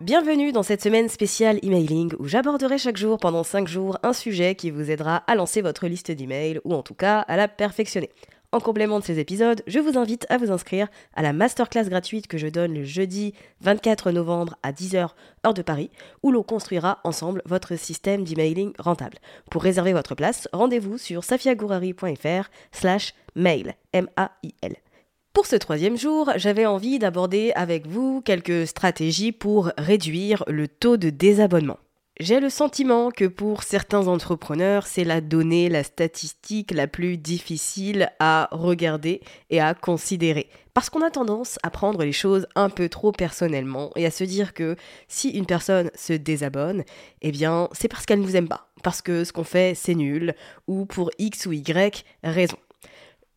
Bienvenue dans cette semaine spéciale emailing où j'aborderai chaque jour pendant 5 jours un sujet qui vous aidera à lancer votre liste d'emails ou en tout cas à la perfectionner. En complément de ces épisodes, je vous invite à vous inscrire à la masterclass gratuite que je donne le jeudi 24 novembre à 10h heure de Paris où l'on construira ensemble votre système d'emailing rentable. Pour réserver votre place, rendez-vous sur safiagourari.fr slash mail. M-A-I-L. Pour ce troisième jour, j'avais envie d'aborder avec vous quelques stratégies pour réduire le taux de désabonnement. J'ai le sentiment que pour certains entrepreneurs, c'est la donnée, la statistique la plus difficile à regarder et à considérer. Parce qu'on a tendance à prendre les choses un peu trop personnellement et à se dire que si une personne se désabonne, eh bien c'est parce qu'elle ne nous aime pas, parce que ce qu'on fait c'est nul, ou pour X ou Y raison.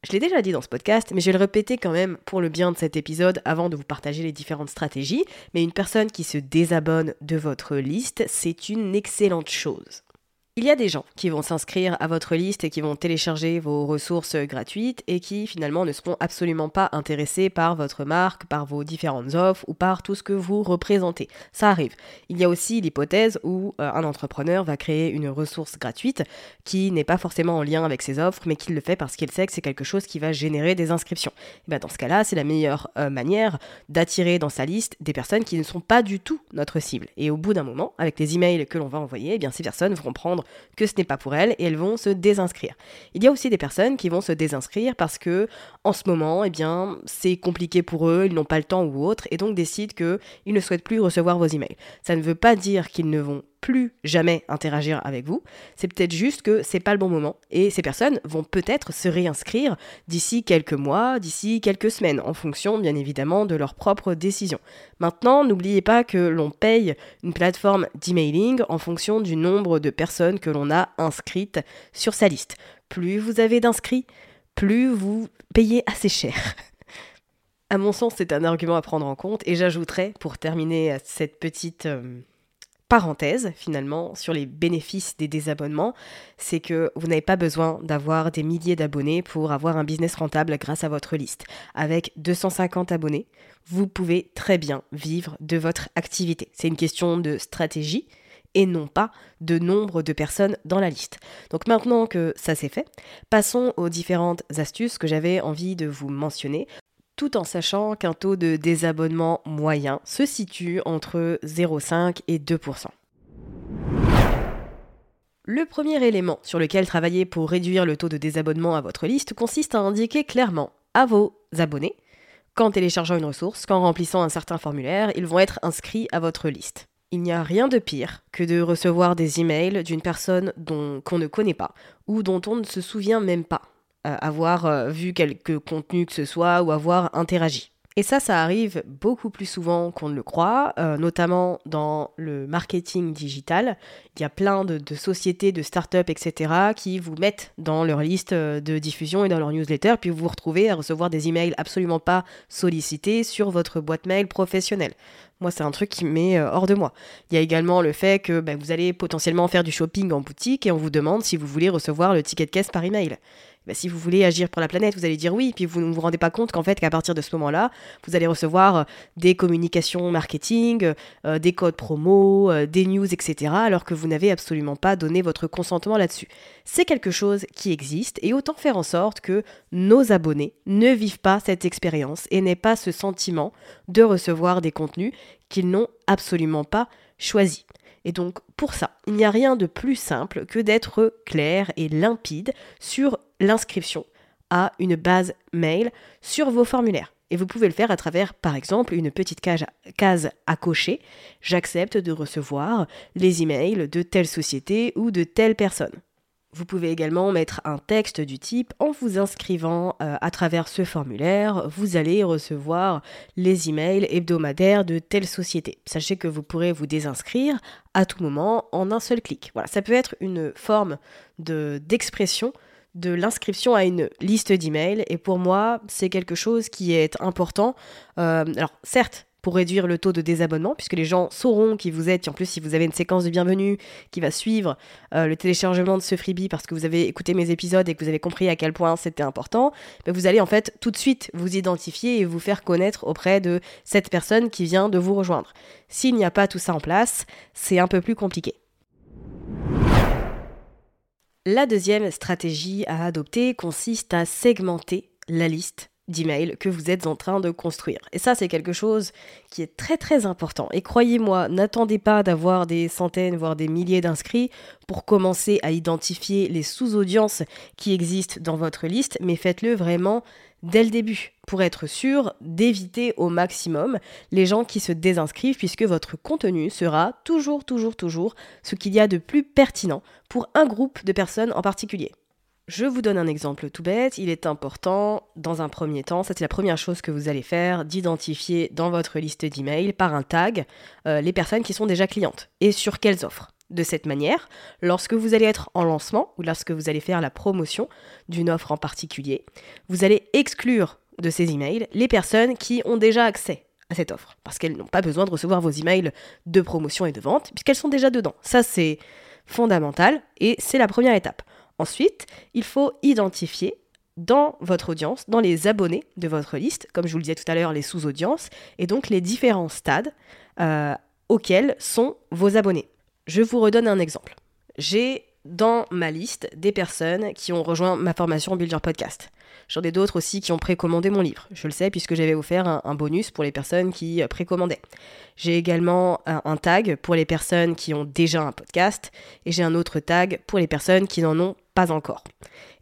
Je l'ai déjà dit dans ce podcast, mais je vais le répéter quand même pour le bien de cet épisode avant de vous partager les différentes stratégies. Mais une personne qui se désabonne de votre liste, c'est une excellente chose. Il y a des gens qui vont s'inscrire à votre liste et qui vont télécharger vos ressources gratuites et qui finalement ne seront absolument pas intéressés par votre marque, par vos différentes offres ou par tout ce que vous représentez. Ça arrive. Il y a aussi l'hypothèse où euh, un entrepreneur va créer une ressource gratuite qui n'est pas forcément en lien avec ses offres mais qui le fait parce qu'il sait que c'est quelque chose qui va générer des inscriptions. Et bien dans ce cas-là, c'est la meilleure euh, manière d'attirer dans sa liste des personnes qui ne sont pas du tout notre cible. Et au bout d'un moment, avec les emails que l'on va envoyer, eh ces personnes vont prendre que ce n'est pas pour elles et elles vont se désinscrire. Il y a aussi des personnes qui vont se désinscrire parce que en ce moment, eh bien, c'est compliqué pour eux, ils n'ont pas le temps ou autre et donc décident qu'ils ne souhaitent plus recevoir vos emails. Ça ne veut pas dire qu'ils ne vont plus jamais interagir avec vous. C'est peut-être juste que c'est pas le bon moment et ces personnes vont peut-être se réinscrire d'ici quelques mois, d'ici quelques semaines, en fonction bien évidemment de leur propre décision. Maintenant, n'oubliez pas que l'on paye une plateforme d'emailing en fonction du nombre de personnes que l'on a inscrites sur sa liste. Plus vous avez d'inscrits, plus vous payez assez cher. À mon sens, c'est un argument à prendre en compte et j'ajouterais, pour terminer cette petite euh, parenthèse finalement sur les bénéfices des désabonnements, c'est que vous n'avez pas besoin d'avoir des milliers d'abonnés pour avoir un business rentable grâce à votre liste. Avec 250 abonnés, vous pouvez très bien vivre de votre activité. C'est une question de stratégie et non pas de nombre de personnes dans la liste. Donc maintenant que ça c'est fait, passons aux différentes astuces que j'avais envie de vous mentionner tout en sachant qu'un taux de désabonnement moyen se situe entre 0,5 et 2%. Le premier élément sur lequel travailler pour réduire le taux de désabonnement à votre liste consiste à indiquer clairement à vos abonnés qu'en téléchargeant une ressource, qu'en remplissant un certain formulaire, ils vont être inscrits à votre liste. Il n'y a rien de pire que de recevoir des emails d'une personne qu'on ne connaît pas ou dont on ne se souvient même pas avoir euh, vu quelque contenu que ce soit ou avoir interagi. Et ça, ça arrive beaucoup plus souvent qu'on ne le croit, euh, notamment dans le marketing digital. Il y a plein de, sociétés, de startups, etc., qui vous mettent dans leur liste euh, de diffusion et dans leur newsletter, puis vous vous retrouvez à recevoir des emails absolument pas sollicités sur votre boîte mail professionnelle. Moi, c'est un truc qui me met euh, hors de moi. Il y a également le fait que ben, vous allez potentiellement faire du shopping en boutique et on vous demande si vous voulez recevoir le ticket de caisse par email. Bah, si vous voulez agir pour la planète, vous allez dire oui, puis vous ne vous rendez pas compte qu'en fait, qu'à partir de ce moment-là, vous allez recevoir euh, des communications marketing, euh, des codes promo, euh, des news, etc., alors que vous n'avez absolument pas donné votre consentement là-dessus. C'est quelque chose qui existe, et autant faire en sorte que nos abonnés ne vivent pas cette expérience et n'aient pas ce sentiment de recevoir des contenus qu'ils n'ont absolument pas choisis. Et donc pour ça, il n'y a rien de plus simple que d'être clair et limpide sur l'inscription à une base mail sur vos formulaires. Et vous pouvez le faire à travers, par exemple, une petite case, à cocher. J'accepte de recevoir les emails de telle société ou de telle personne. Vous pouvez également mettre un texte du type en vous inscrivant euh, à travers ce formulaire, vous allez recevoir les emails hebdomadaires de telle société. Sachez que vous pourrez vous désinscrire à tout moment en un seul clic. Voilà, ça peut être une forme de d'expression de l'inscription à une liste d'emails et pour moi c'est quelque chose qui est important. Euh, alors certes pour réduire le taux de désabonnement, puisque les gens sauront qui vous êtes. Et en plus, si vous avez une séquence de bienvenue qui va suivre euh, le téléchargement de ce freebie parce que vous avez écouté mes épisodes et que vous avez compris à quel point c'était important, ben, vous allez en fait tout de suite vous identifier et vous faire connaître auprès de cette personne qui vient de vous rejoindre. S'il n'y a pas tout ça en place, c'est un peu plus compliqué. La deuxième stratégie à adopter consiste à segmenter la liste d'emails que vous êtes en train de construire. Et ça, c'est quelque chose qui est très très important. Et croyez-moi, n'attendez pas d'avoir des centaines, voire des milliers d'inscrits pour commencer à identifier les sous-audiences qui existent dans votre liste, mais faites-le vraiment dès le début pour être sûr d'éviter au maximum les gens qui se désinscrivent puisque votre contenu sera toujours, toujours, toujours ce qu'il y a de plus pertinent pour un groupe de personnes en particulier. Je vous donne un exemple tout bête. Il est important, dans un premier temps, ça c'est la première chose que vous allez faire, d'identifier dans votre liste d'emails par un tag euh, les personnes qui sont déjà clientes et sur quelles offres. De cette manière, lorsque vous allez être en lancement ou lorsque vous allez faire la promotion d'une offre en particulier, vous allez exclure de ces emails les personnes qui ont déjà accès à cette offre parce qu'elles n'ont pas besoin de recevoir vos emails de promotion et de vente puisqu'elles sont déjà dedans. Ça c'est fondamental et c'est la première étape. Ensuite, il faut identifier dans votre audience, dans les abonnés de votre liste, comme je vous le disais tout à l'heure, les sous-audiences, et donc les différents stades euh, auxquels sont vos abonnés. Je vous redonne un exemple. J'ai dans ma liste des personnes qui ont rejoint ma formation Build Your Podcast. J'en ai d'autres aussi qui ont précommandé mon livre. Je le sais puisque j'avais offert un, bonus pour les personnes qui euh, précommandaient. J'ai également un, tag pour les personnes qui ont déjà un podcast et j'ai un autre tag pour les personnes qui n'en ont pas encore.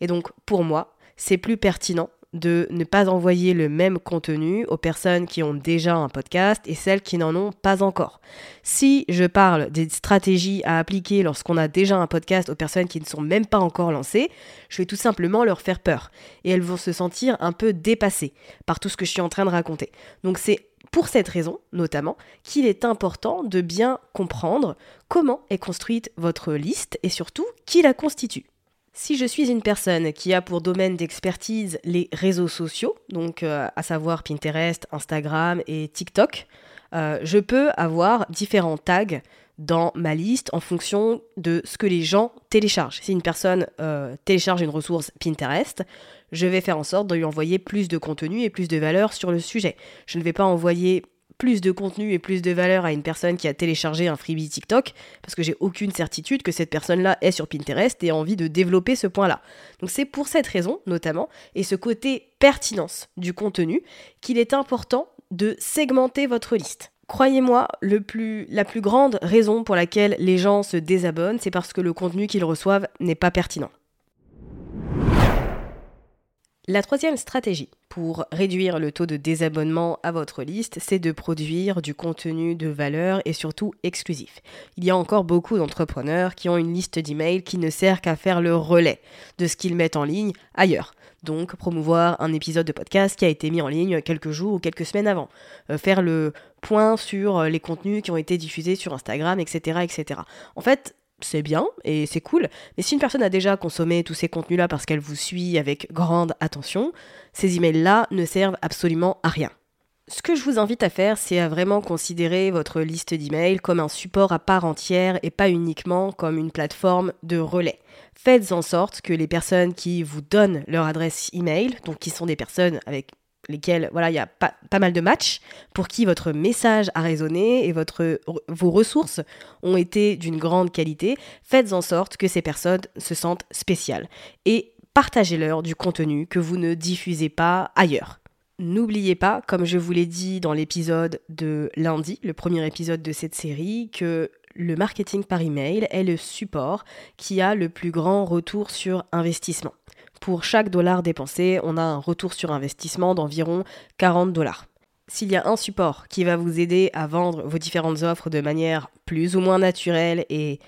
Et donc pour moi, c'est plus pertinent de ne pas envoyer le même contenu aux personnes qui ont déjà un podcast et celles qui n'en ont pas encore. Si je parle des stratégies à appliquer lorsqu'on a déjà un podcast aux personnes qui ne sont même pas encore lancées, je vais tout simplement leur faire peur et elles vont se sentir un peu dépassées par tout ce que je suis en train de raconter. Donc c'est pour cette raison, notamment, qu'il est important de bien comprendre comment est construite votre liste et surtout qui la constitue. Si je suis une personne qui a pour domaine d'expertise les réseaux sociaux, donc euh, à savoir Pinterest, Instagram et TikTok, euh, je peux avoir différents tags dans ma liste en fonction de ce que les gens téléchargent. Si une personne euh, télécharge une ressource Pinterest, je vais faire en sorte de lui envoyer plus de contenu et plus de valeur sur le sujet. Je ne vais pas envoyer plus de contenu et plus de valeur à une personne qui a téléchargé un freebie TikTok, parce que j'ai aucune certitude que cette personne-là est sur Pinterest et a envie de développer ce point-là. Donc c'est pour cette raison, notamment, et ce côté pertinence du contenu, qu'il est important de segmenter votre liste. Croyez-moi, la plus grande raison pour laquelle les gens se désabonnent, c'est parce que le contenu qu'ils reçoivent n'est pas pertinent. La troisième stratégie pour réduire le taux de désabonnement à votre liste, c'est de produire du contenu de valeur et surtout exclusif. Il y a encore beaucoup d'entrepreneurs qui ont une liste d'emails qui ne sert qu'à faire le relais de ce qu'ils mettent en ligne ailleurs. Donc promouvoir un épisode de podcast qui a été mis en ligne quelques jours ou quelques semaines avant. Euh, faire le point sur les contenus qui ont été diffusés sur Instagram, etc. etc. En fait, c'est bien et c'est cool, mais si une personne a déjà consommé tous ces contenus-là parce qu'elle vous suit avec grande attention, ces emails-là ne servent absolument à rien. Ce que je vous invite à faire, c'est à vraiment considérer votre liste d'emails comme un support à part entière et pas uniquement comme une plateforme de relais. Faites en sorte que les personnes qui vous donnent leur adresse email, donc qui sont des personnes avec lesquels voilà, il y a pas, mal de matchs, pour qui votre message a résonné et votre, vos ressources ont été d'une grande qualité, faites en sorte que ces personnes se sentent spéciales et partagez-leur du contenu que vous ne diffusez pas ailleurs. N'oubliez pas, comme je vous l'ai dit dans l'épisode de lundi, le premier épisode de cette série, que le marketing par email est le support qui a le plus grand retour sur investissement pour chaque dollar dépensé, on a un retour sur investissement d'environ 40 dollars. S'il y a un support qui va vous aider à vendre vos différentes offres de manière plus ou moins naturelle et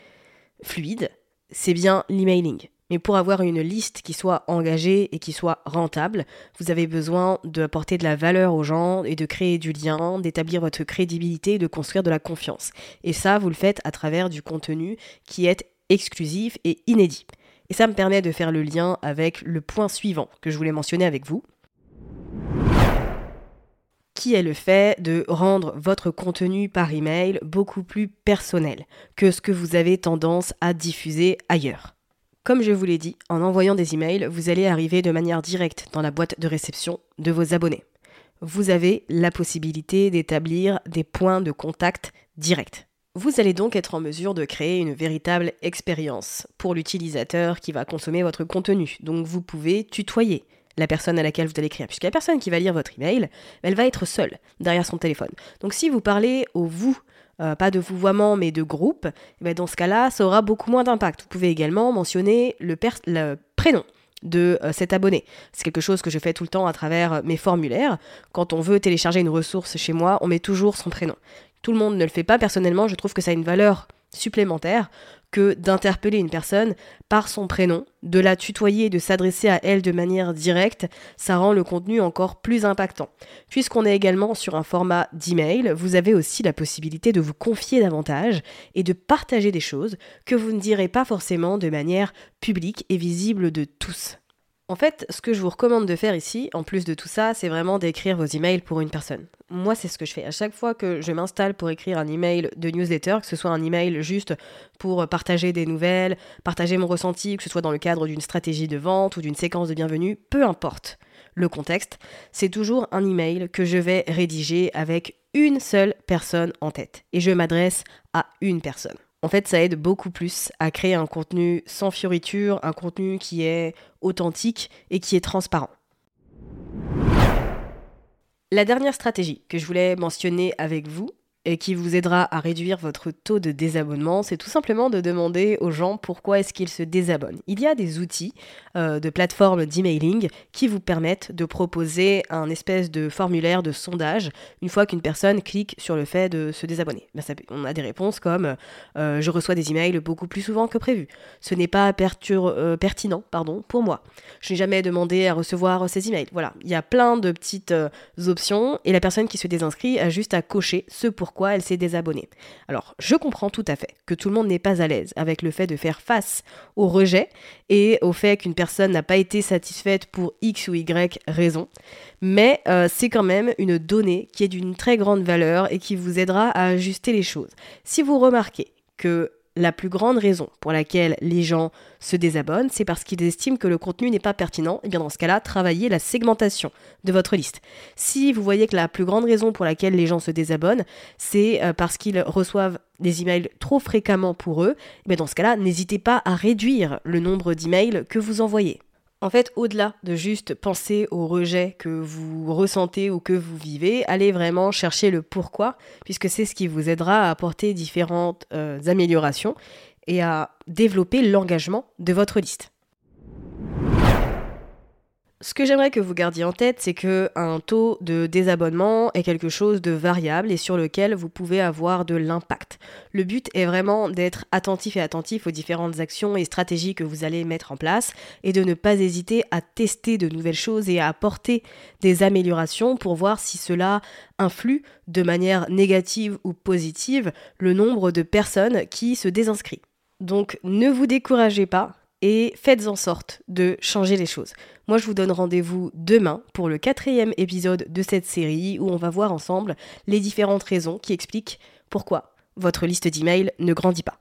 fluide, c'est bien l'emailing. Mais pour avoir une liste qui soit engagée et qui soit rentable, vous avez besoin d'apporter de la valeur aux gens et de créer du lien, d'établir votre crédibilité et de construire de la confiance. Et ça, vous le faites à travers du contenu qui est exclusif et inédit. Et ça me permet de faire le lien avec le point suivant que je voulais mentionner avec vous, qui est le fait de rendre votre contenu par email beaucoup plus personnel que ce que vous avez tendance à diffuser ailleurs? Comme je vous l'ai dit, en envoyant des emails, vous allez arriver de manière directe dans la boîte de réception de vos abonnés. Vous avez la possibilité d'établir des points de contact directs. Vous allez donc être en mesure de créer une véritable expérience pour l'utilisateur qui va consommer votre contenu. Donc vous pouvez tutoyer la personne à laquelle vous allez écrire, puisque la personne qui va lire votre email, elle va être seule derrière son téléphone. Donc si vous parlez au vous, euh, pas de vouvoiement mais de groupe, eh ben, dans ce cas-là, ça aura beaucoup moins d'impact. Vous pouvez également mentionner le, prénom de euh, cet abonné. C'est quelque chose que je fais tout le temps à travers mes formulaires. Quand on veut télécharger une ressource chez moi, on met toujours son prénom. Tout le monde ne le fait pas. Personnellement, je trouve que ça a une valeur supplémentaire que d'interpeller une personne par son prénom, de la tutoyer, de s'adresser à elle de manière directe, ça rend le contenu encore plus impactant. Puisqu'on est également sur un format d'email, vous avez aussi la possibilité de vous confier davantage et de partager des choses que vous ne direz pas forcément de manière publique et visible de tous. En fait, ce que je vous recommande de faire ici, en plus de tout ça, c'est vraiment d'écrire vos emails pour une personne. Moi, c'est ce que je fais. À chaque fois que je m'installe pour écrire un email de newsletter, que ce soit un email juste pour partager des nouvelles, partager mon ressenti, que ce soit dans le cadre d'une stratégie de vente ou d'une séquence de bienvenue, peu importe le contexte, c'est toujours un email que je vais rédiger avec une seule personne en tête. Et je m'adresse à une personne. En fait, ça aide beaucoup plus à créer un contenu sans fioriture, un contenu qui est authentique et qui est transparent. La dernière stratégie que je voulais mentionner avec vous, et qui vous aidera à réduire votre taux de désabonnement, c'est tout simplement de demander aux gens pourquoi est-ce qu'ils se désabonnent. Il y a des outils euh, de plateformes d'emailing qui vous permettent de proposer un espèce de formulaire de sondage une fois qu'une personne clique sur le fait de se désabonner. Ben, on a des réponses comme euh, je reçois des emails beaucoup plus souvent que prévu. Ce n'est pas euh, pertinent pardon, pour moi. Je n'ai jamais demandé à recevoir ces emails. Voilà, il y a plein de petites options et la personne qui se désinscrit a juste à cocher ce pour elle s'est désabonnée. Alors, je comprends tout à fait que tout le monde n'est pas à l'aise avec le fait de faire face au rejet et au fait qu'une personne n'a pas été satisfaite pour X ou Y raison, mais euh, c'est quand même une donnée qui est d'une très grande valeur et qui vous aidera à ajuster les choses. Si vous remarquez que la plus grande raison pour laquelle les gens se désabonnent, c'est parce qu'ils estiment que le contenu n'est pas pertinent, et bien dans ce cas-là, travaillez la segmentation de votre liste. Si vous voyez que la plus grande raison pour laquelle les gens se désabonnent, c'est euh, parce qu'ils reçoivent des emails trop fréquemment pour eux, mais dans ce cas-là, n'hésitez pas à réduire le nombre d'emails que vous envoyez. En fait, au-delà de juste penser au rejet que vous ressentez ou que vous vivez, allez vraiment chercher le pourquoi, puisque c'est ce qui vous aidera à apporter différentes euh, améliorations et à développer l'engagement de votre liste. Ce que j'aimerais que vous gardiez en tête, c'est que un taux de désabonnement est quelque chose de variable et sur lequel vous pouvez avoir de l'impact. Le but est vraiment d'être attentif et attentif aux différentes actions et stratégies que vous allez mettre en place et de ne pas hésiter à tester de nouvelles choses et à apporter des améliorations pour voir si cela influe de manière négative ou positive le nombre de personnes qui se désinscrivent. Donc ne vous découragez pas, et faites en sorte de changer les choses. Moi, je vous donne rendez-vous demain pour le quatrième épisode de cette série où on va voir ensemble les différentes raisons qui expliquent pourquoi votre liste d'emails ne grandit pas.